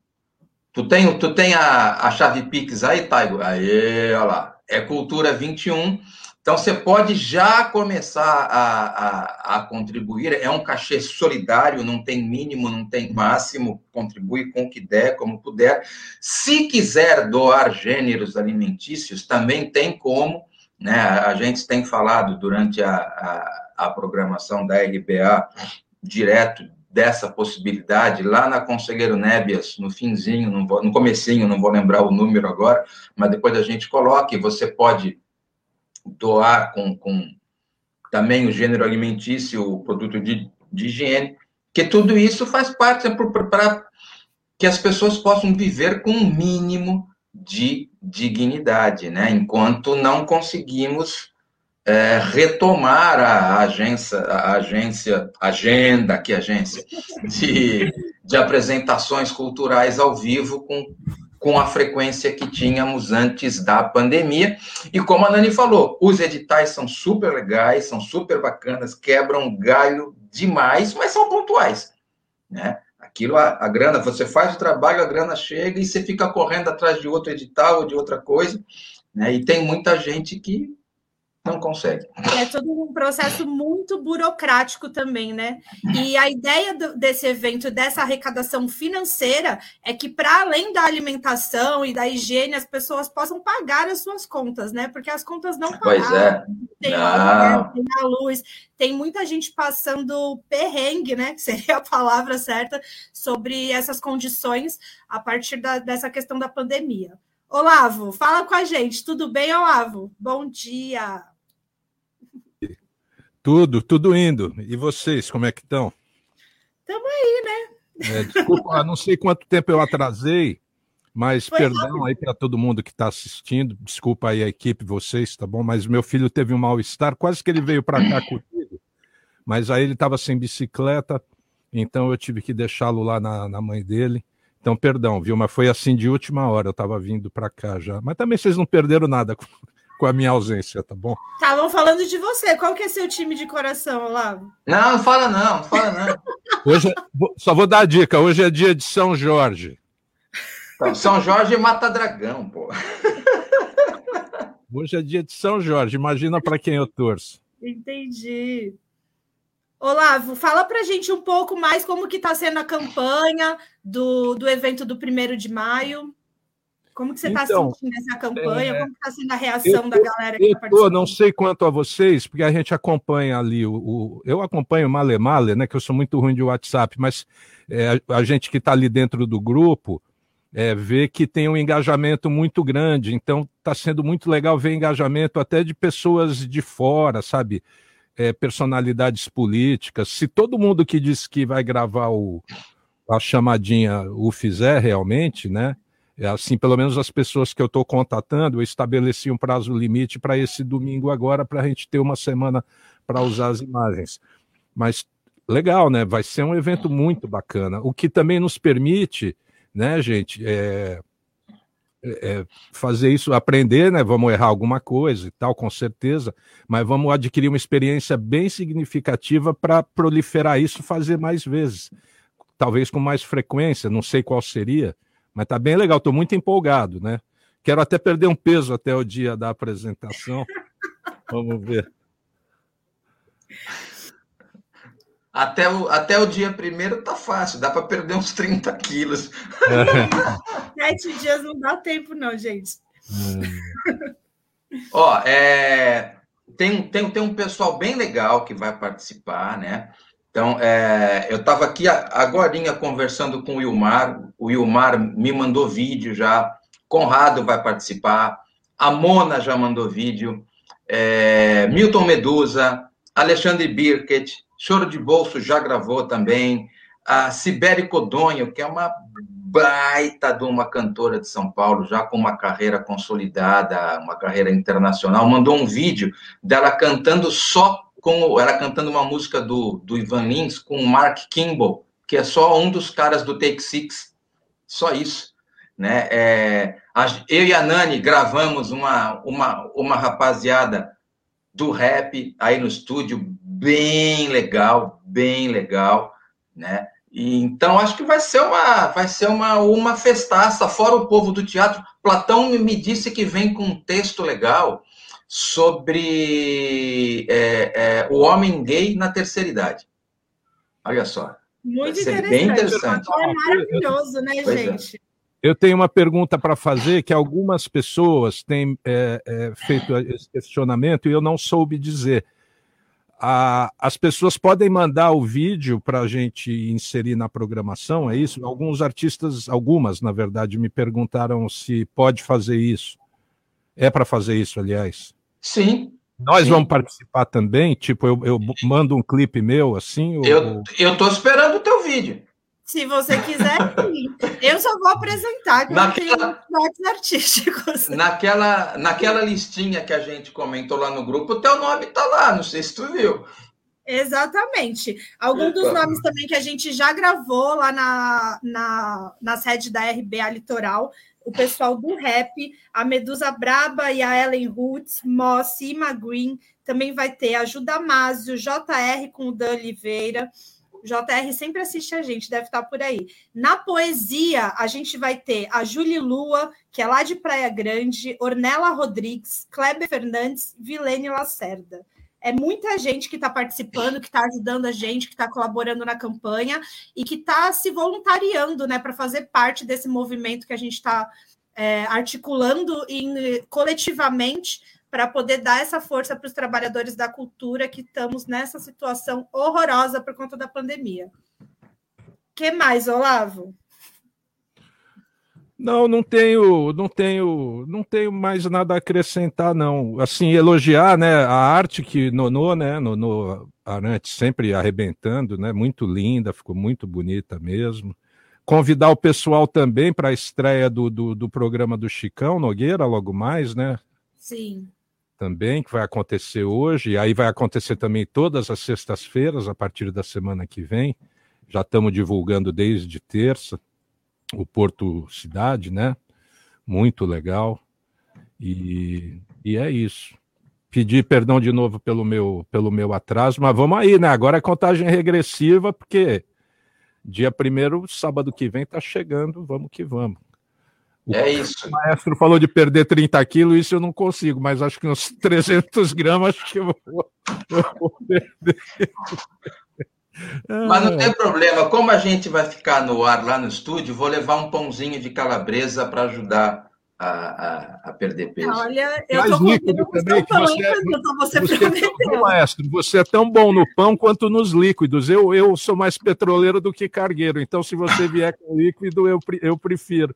Tu tem, tu tem a, a chave Pix aí, Taigo? Aí, olha lá. É Cultura 21 então, você pode já começar a, a, a, contribuir, é um cachê solidário, não tem mínimo, não tem máximo, contribui com o que der, como puder. Se quiser doar gêneros alimentícios, também tem como, né? A gente tem falado durante a, a, a programação da RBA direto dessa possibilidade, lá na Conselheiro Nébias, no finzinho, no comecinho, não vou lembrar o número agora, mas depois a gente coloca, e você pode doar com, com também o gênero alimentício, o produto de, de higiene, que tudo isso faz parte é para que as pessoas possam viver com um mínimo de dignidade, né? Enquanto não conseguimos é, retomar a agência, a agência, agenda, que agência, de, de apresentações culturais ao vivo com com a frequência que tínhamos antes da pandemia. E como a Nani falou, os editais são super legais, são super bacanas, quebram galho demais, mas são pontuais, né? Aquilo, a, a grana, você faz o trabalho, a grana chega e você fica correndo atrás de outro edital ou de outra coisa, né? E tem muita gente que não consegue. É todo um processo muito burocrático também, né? E a ideia do, desse evento, dessa arrecadação financeira, é que para além da alimentação e da higiene, as pessoas possam pagar as suas contas, né? Porque as contas não pagam. Pois é. Tem, a, tem a luz, tem muita gente passando perrengue, né? Que seria a palavra certa, sobre essas condições a partir da, dessa questão da pandemia. Olavo, fala com a gente. Tudo bem, Olavo? Bom dia. Tudo, tudo indo. E vocês, como é que estão? Estamos aí, né? É, desculpa, não sei quanto tempo eu atrasei, mas Foi perdão rápido. aí para todo mundo que está assistindo. Desculpa aí a equipe, vocês, tá bom? Mas meu filho teve um mal-estar, quase que ele veio para cá comigo, mas aí ele estava sem bicicleta, então eu tive que deixá-lo lá na, na mãe dele. Então, perdão, viu? Mas foi assim de última hora, eu estava vindo para cá já. Mas também vocês não perderam nada com a minha ausência, tá bom? Estavam falando de você. Qual que é seu time de coração, Olavo? Não, não fala não, não fala não. Hoje, é, só vou dar a dica, hoje é dia de São Jorge. Então, São Jorge mata dragão, pô. Hoje é dia de São Jorge, imagina para quem eu torço. Entendi. Olavo, fala para gente um pouco mais como que está sendo a campanha do, do evento do primeiro de maio. Como que você está então, sentindo essa campanha? É, Como está sendo a reação tô, da galera que está participando? Não sei quanto a vocês, porque a gente acompanha ali o. o eu acompanho o Male Male, né? Que eu sou muito ruim de WhatsApp, mas é, a gente que está ali dentro do grupo é, vê que tem um engajamento muito grande. Então está sendo muito legal ver engajamento até de pessoas de fora, sabe? É, personalidades políticas. Se todo mundo que disse que vai gravar o, a chamadinha o fizer realmente, né? É assim, pelo menos as pessoas que eu estou contatando, eu estabeleci um prazo limite para esse domingo agora, para a gente ter uma semana para usar as imagens. Mas legal, né? Vai ser um evento muito bacana. O que também nos permite, né, gente, é, é fazer isso, aprender, né? Vamos errar alguma coisa e tal, com certeza, mas vamos adquirir uma experiência bem significativa para proliferar isso, fazer mais vezes, talvez com mais frequência. Não sei qual seria mas tá bem legal, estou muito empolgado, né? Quero até perder um peso até o dia da apresentação. Vamos ver. Até o, até o dia primeiro tá fácil, dá para perder uns 30 quilos. É. Sete dias não dá tempo, não, gente. É. Ó, é, tem, tem, tem um pessoal bem legal que vai participar, né? Então, é, eu estava aqui agora conversando com o Wilmar, o Wilmar me mandou vídeo já, Conrado vai participar, a Mona já mandou vídeo, é, Milton Medusa, Alexandre Birket, Choro de Bolso já gravou também, a Sibeli Codonho, que é uma baita de uma cantora de São Paulo, já com uma carreira consolidada, uma carreira internacional, mandou um vídeo dela cantando só com ela cantando uma música do, do Ivan Lins com o Mark Kimball, que é só um dos caras do Take Six, só isso. né? É, eu e a Nani gravamos uma, uma, uma rapaziada do rap aí no estúdio, bem legal, bem legal, né? E, então acho que vai ser uma vai ser uma, uma festaça, fora o povo do teatro. Platão me disse que vem com um texto legal sobre é, é, o homem gay na terceira idade. Olha só. Muito interessante. Bem interessante. É maravilhoso, né, pois é. gente? É. Eu tenho uma pergunta para fazer que algumas pessoas têm é, é, feito esse questionamento e eu não soube dizer. A, as pessoas podem mandar o vídeo para a gente inserir na programação, é isso? Alguns artistas, algumas, na verdade, me perguntaram se pode fazer isso. É para fazer isso, aliás. Sim. Nós sim. vamos participar também? Tipo, eu, eu mando um clipe meu assim? Ou... Eu estou esperando o teu vídeo. Se você quiser, sim. Eu só vou apresentar que naquela, eu artísticos. Naquela, naquela listinha que a gente comentou lá no grupo, o teu nome está lá, não sei se tu viu. Exatamente. Algum dos nomes também que a gente já gravou lá na, na, na sede da RBA Litoral, o pessoal do rap, a Medusa Braba e a Ellen Roots, Moss e Green, também vai ter a Ju Damasio, JR com o Dan Oliveira, JR sempre assiste a gente, deve estar por aí. Na poesia, a gente vai ter a Julie Lua, que é lá de Praia Grande, Ornella Rodrigues, Kleber Fernandes, Vilene Lacerda. É muita gente que está participando, que está ajudando a gente, que está colaborando na campanha e que está se voluntariando né, para fazer parte desse movimento que a gente está é, articulando em, coletivamente para poder dar essa força para os trabalhadores da cultura que estamos nessa situação horrorosa por conta da pandemia. que mais, Olavo? Não, não tenho, não tenho, não tenho mais nada a acrescentar, não. Assim, elogiar, né, a arte que Nono, né, Nono Arantes sempre arrebentando, né, muito linda, ficou muito bonita mesmo. Convidar o pessoal também para a estreia do, do, do programa do Chicão Nogueira, logo mais, né? Sim também, que vai acontecer hoje, e aí vai acontecer também todas as sextas-feiras, a partir da semana que vem. Já estamos divulgando desde terça o Porto Cidade, né? Muito legal. E, e é isso. Pedir perdão de novo pelo meu, pelo meu atraso, mas vamos aí, né? Agora é contagem regressiva, porque dia primeiro, sábado que vem, está chegando, vamos que vamos. É isso. O maestro falou de perder 30 quilos, isso eu não consigo, mas acho que uns 300 gramas acho que eu vou, eu vou perder. Mas não tem problema, como a gente vai ficar no ar lá no estúdio, vou levar um pãozinho de calabresa para ajudar a, a, a, perder peso. Olha, eu estou líquido também, que você, é, você, você, é maestro, você é tão bom no pão quanto nos líquidos. Eu, eu sou mais petroleiro do que cargueiro, então se você vier com líquido, eu, eu prefiro.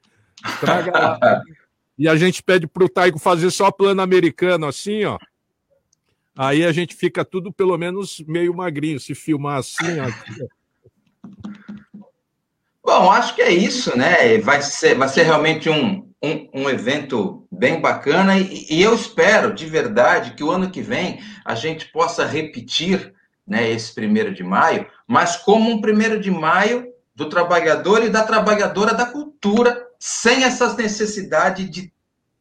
Traga lá. e a gente pede para o Taigo fazer só plano americano, assim, ó. Aí a gente fica tudo pelo menos meio magrinho, se filmar assim. Ó. Bom, acho que é isso, né? Vai ser, vai ser realmente um, um, um evento bem bacana e, e, eu espero de verdade que o ano que vem a gente possa repetir né, esse primeiro de maio, mas como um primeiro de maio do trabalhador e da trabalhadora da cultura sem essas necessidades de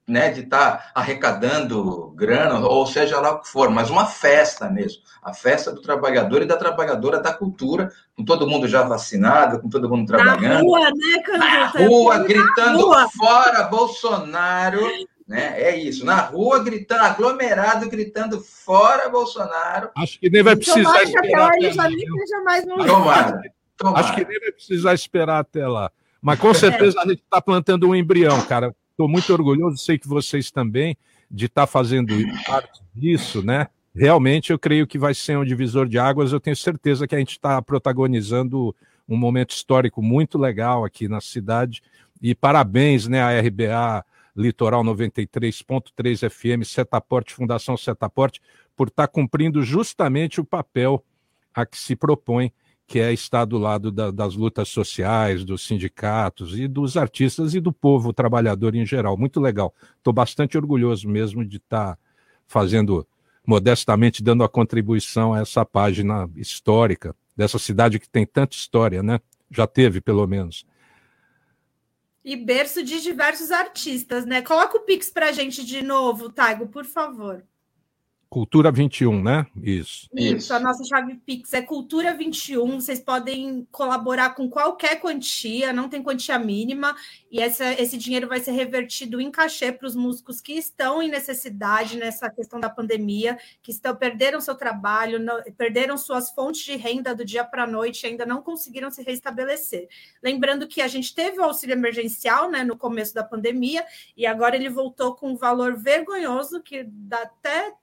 né, de estar tá arrecadando grana, ou seja lá o que for, mas uma festa mesmo, a festa do trabalhador e da trabalhadora da cultura, com todo mundo já vacinado, com todo mundo trabalhando. Na rua, né, Canduta? Na rua, gritando rua. fora Bolsonaro, né? É isso, na rua gritando, aglomerado gritando fora Bolsonaro. Acho que nem vai precisar esperar. Até lá, tomara, tomara. Acho que nem vai precisar esperar até lá. Mas com certeza a gente está plantando um embrião, cara. Estou muito orgulhoso, sei que vocês também, de estar tá fazendo parte disso, né? Realmente eu creio que vai ser um divisor de águas. Eu tenho certeza que a gente está protagonizando um momento histórico muito legal aqui na cidade. E parabéns, né, à RBA Litoral 93.3 FM, Setaporte, Fundação Setaporte, por estar tá cumprindo justamente o papel a que se propõe que é estar do lado da, das lutas sociais, dos sindicatos e dos artistas e do povo trabalhador em geral. Muito legal. Estou bastante orgulhoso mesmo de estar tá fazendo, modestamente, dando a contribuição a essa página histórica dessa cidade que tem tanta história, né? Já teve, pelo menos. E berço de diversos artistas, né? Coloca o Pix para gente de novo, Taigo, por favor. Cultura 21, né? Isso. Isso, a nossa chave Pix é Cultura 21. Vocês podem colaborar com qualquer quantia, não tem quantia mínima, e essa, esse dinheiro vai ser revertido em cachê para os músicos que estão em necessidade nessa questão da pandemia, que estão perderam seu trabalho, não, perderam suas fontes de renda do dia para a noite e ainda não conseguiram se restabelecer. Lembrando que a gente teve o auxílio emergencial né, no começo da pandemia, e agora ele voltou com um valor vergonhoso que dá até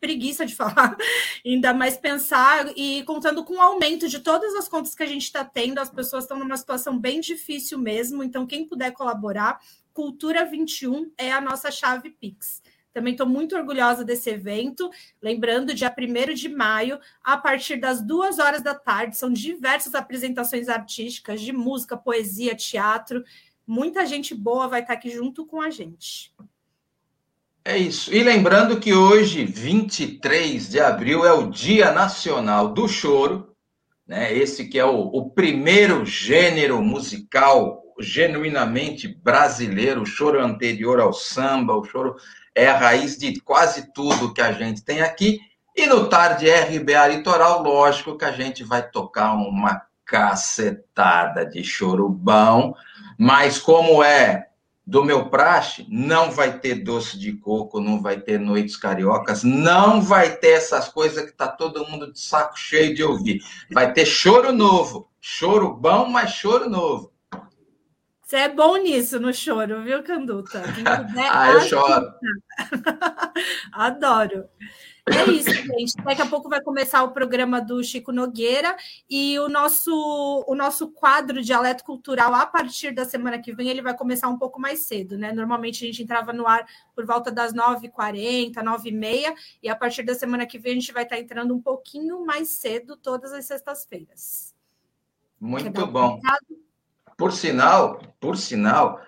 preguiça de falar, ainda mais pensar e contando com o aumento de todas as contas que a gente está tendo, as pessoas estão numa situação bem difícil mesmo, então quem puder colaborar, Cultura 21 é a nossa chave Pix. Também estou muito orgulhosa desse evento. Lembrando, dia 1 de maio, a partir das duas horas da tarde, são diversas apresentações artísticas de música, poesia, teatro. Muita gente boa vai estar aqui junto com a gente. É isso. E lembrando que hoje, 23 de abril, é o Dia Nacional do Choro, né? Esse que é o, o primeiro gênero musical genuinamente brasileiro, o choro anterior ao samba, o choro é a raiz de quase tudo que a gente tem aqui. E no Tarde RBA Litoral, lógico que a gente vai tocar uma cacetada de choro bom, mas como é do meu praxe, não vai ter doce de coco, não vai ter noites cariocas, não vai ter essas coisas que tá todo mundo de saco cheio de ouvir. Vai ter choro novo, choro bom, mas choro novo. Você é bom nisso no choro, viu, Canduta? Puder, ah, eu choro. Adoro. É isso, gente. Daqui a pouco vai começar o programa do Chico Nogueira e o nosso, o nosso quadro Dialeto Cultural, a partir da semana que vem, ele vai começar um pouco mais cedo, né? Normalmente a gente entrava no ar por volta das 9h40, 9h30, e a partir da semana que vem a gente vai estar entrando um pouquinho mais cedo, todas as sextas-feiras. Muito bom. Por sinal, por sinal,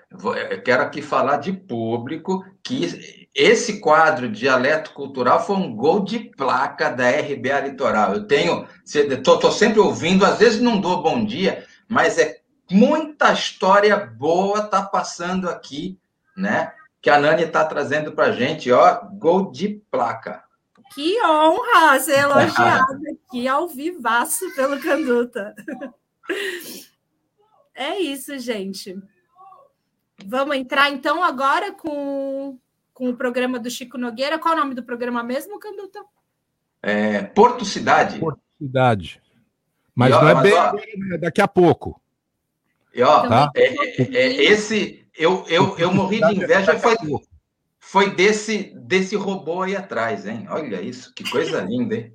eu quero aqui falar de público que esse quadro Dialeto Cultural foi um gol de placa da RBA Litoral. Eu tenho, estou sempre ouvindo, às vezes não dou bom dia, mas é muita história boa tá passando aqui, né? Que a Nani está trazendo para gente, ó, gol de placa. Que honra ser elogiada aqui ao vivaço pelo Canduta. É isso, gente. Vamos entrar então agora com com o programa do Chico Nogueira. Qual é o nome do programa mesmo, Canduta? É, Porto Cidade. Porto Cidade. Mas ó, não é bem ó, né? daqui a pouco. E, ó, tá? é, é, é, esse eu, eu, eu morri de inveja foi, foi desse, desse robô aí atrás, hein? Olha isso, que coisa linda, hein?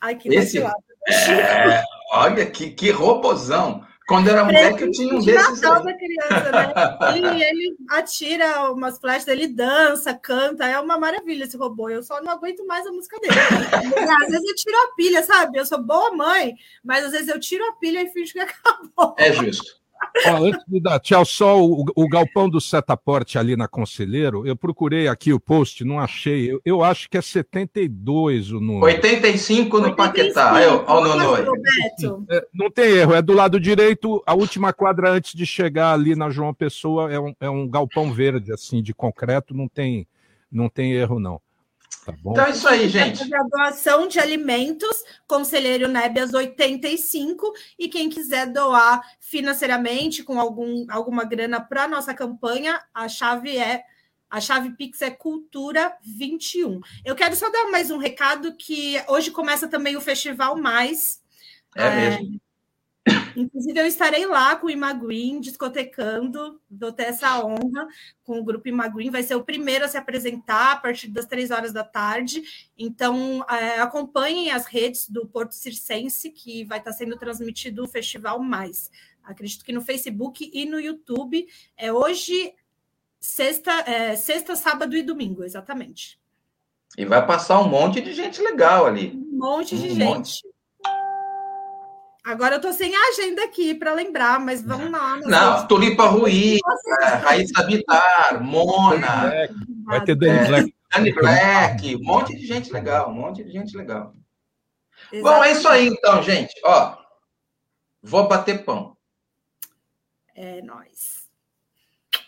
Ai, que esse, é, Olha que, que robozão. Quando era moleque, eu tinha um desses. Natal da criança, né? e ele atira umas flechas, ele dança, canta, é uma maravilha esse robô. Eu só não aguento mais a música dele. às vezes eu tiro a pilha, sabe? Eu sou boa mãe, mas às vezes eu tiro a pilha e finge que acabou. É justo. Ó, antes de dar tchau, só o, o galpão do Setaporte ali na Conselheiro, eu procurei aqui o post, não achei. Eu, eu acho que é 72 o número. 85 no 85, Paquetá. Eu, ó, no, é, não tem erro, é do lado direito, a última quadra antes de chegar ali na João Pessoa, é um, é um galpão verde, assim, de concreto, não tem, não tem erro, não. Tá então é isso aí, gente. A doação de alimentos, Conselheiro Nébias 85, e quem quiser doar financeiramente com algum, alguma grana para a nossa campanha, a chave é a chave Pix é Cultura 21. Eu quero só dar mais um recado que hoje começa também o Festival Mais. É, é mesmo. Inclusive, eu estarei lá com o Imaguin, discotecando, vou ter essa honra com o grupo Imaguin. Vai ser o primeiro a se apresentar a partir das três horas da tarde. Então, é, acompanhem as redes do Porto Circense, que vai estar sendo transmitido o Festival Mais. Acredito que no Facebook e no YouTube. É hoje, sexta, é, sexta sábado e domingo, exatamente. E vai passar um monte de gente legal ali. Um monte de um gente. Monte. Agora eu tô sem a agenda aqui para lembrar, mas vamos lá. Não, Tulipa Rui, é, Raíssa Vitar, Mona. Vai ter Dani é, Black. Dani Black, um monte de gente legal, um monte de gente legal. Exatamente. Bom, é isso aí então, gente. Ó, vou bater pão. É nóis.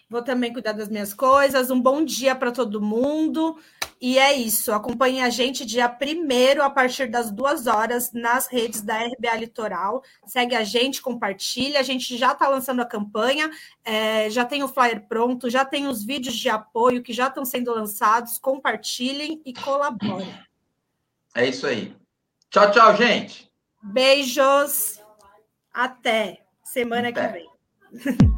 Vou também cuidar das minhas coisas. Um bom dia para todo mundo. E é isso. Acompanhe a gente dia primeiro a partir das duas horas nas redes da RBA Litoral. Segue a gente, compartilha. A gente já está lançando a campanha, é, já tem o flyer pronto, já tem os vídeos de apoio que já estão sendo lançados. Compartilhem e colaborem. É isso aí. Tchau, tchau, gente. Beijos. Até semana Até. que vem.